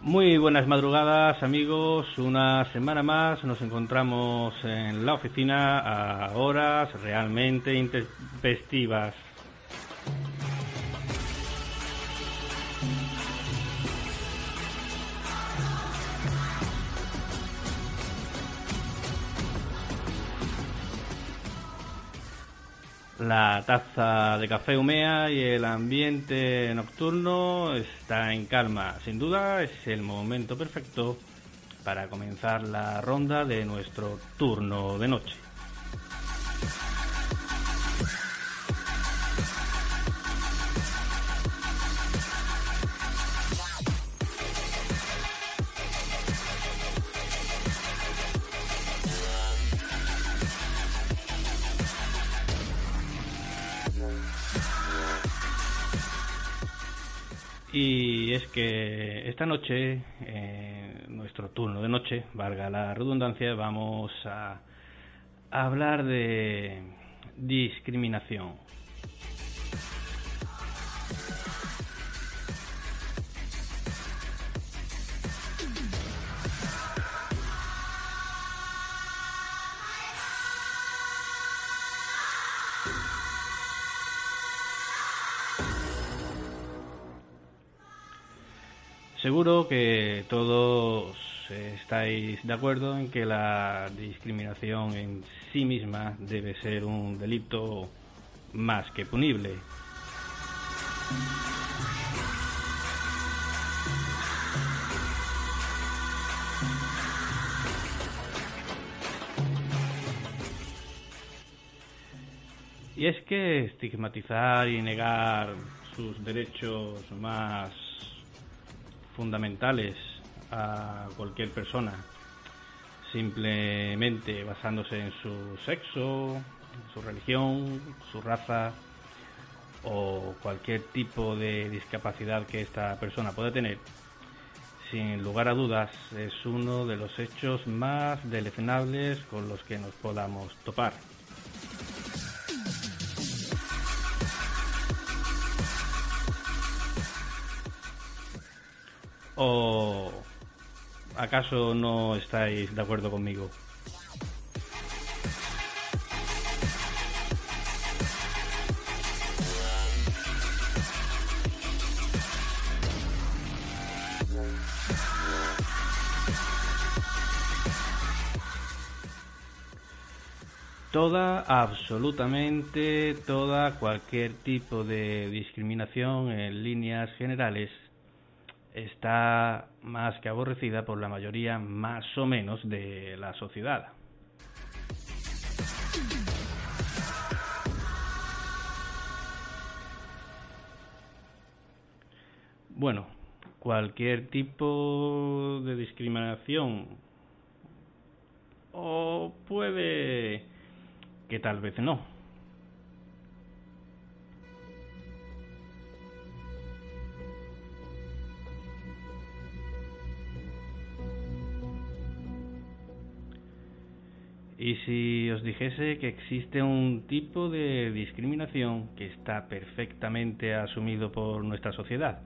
Muy buenas madrugadas amigos, una semana más nos encontramos en la oficina a horas realmente intempestivas. La taza de café humea y el ambiente nocturno está en calma. Sin duda es el momento perfecto para comenzar la ronda de nuestro turno de noche. Y es que esta noche, eh, nuestro turno de noche, valga la redundancia, vamos a hablar de discriminación. Seguro que todos estáis de acuerdo en que la discriminación en sí misma debe ser un delito más que punible. Y es que estigmatizar y negar sus derechos más fundamentales a cualquier persona, simplemente basándose en su sexo, su religión, su raza o cualquier tipo de discapacidad que esta persona pueda tener, sin lugar a dudas es uno de los hechos más deleznables con los que nos podamos topar. ¿O acaso no estáis de acuerdo conmigo? Toda, absolutamente toda, cualquier tipo de discriminación en líneas generales está más que aborrecida por la mayoría más o menos de la sociedad. Bueno, cualquier tipo de discriminación o puede que tal vez no. Y si os dijese que existe un tipo de discriminación que está perfectamente asumido por nuestra sociedad.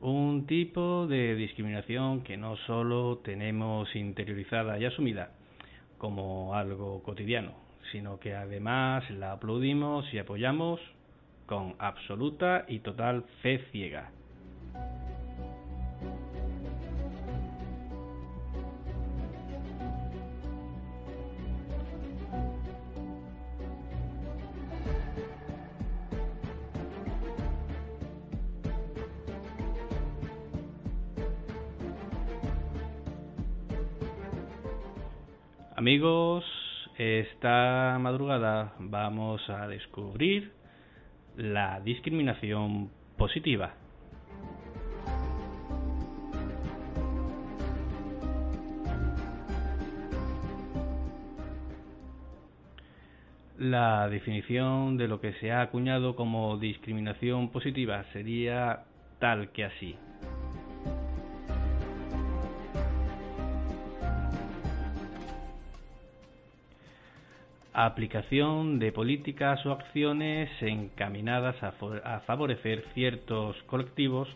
Un tipo de discriminación que no solo tenemos interiorizada y asumida como algo cotidiano, sino que además la aplaudimos y apoyamos con absoluta y total fe ciega. Amigos, esta madrugada vamos a descubrir la discriminación positiva. La definición de lo que se ha acuñado como discriminación positiva sería tal que así. Aplicación de políticas o acciones encaminadas a, favorecer ciertos colectivos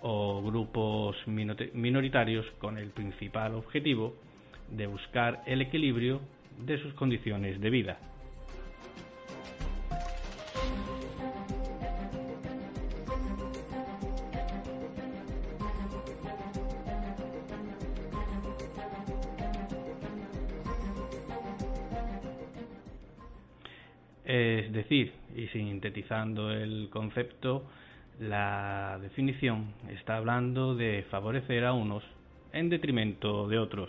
o grupos minoritarios con el principal objetivo de buscar el equilibrio de sus condiciones de vida. Es decir, y sintetizando el concepto, la definición está hablando de favorecer a unos en detrimento de otros.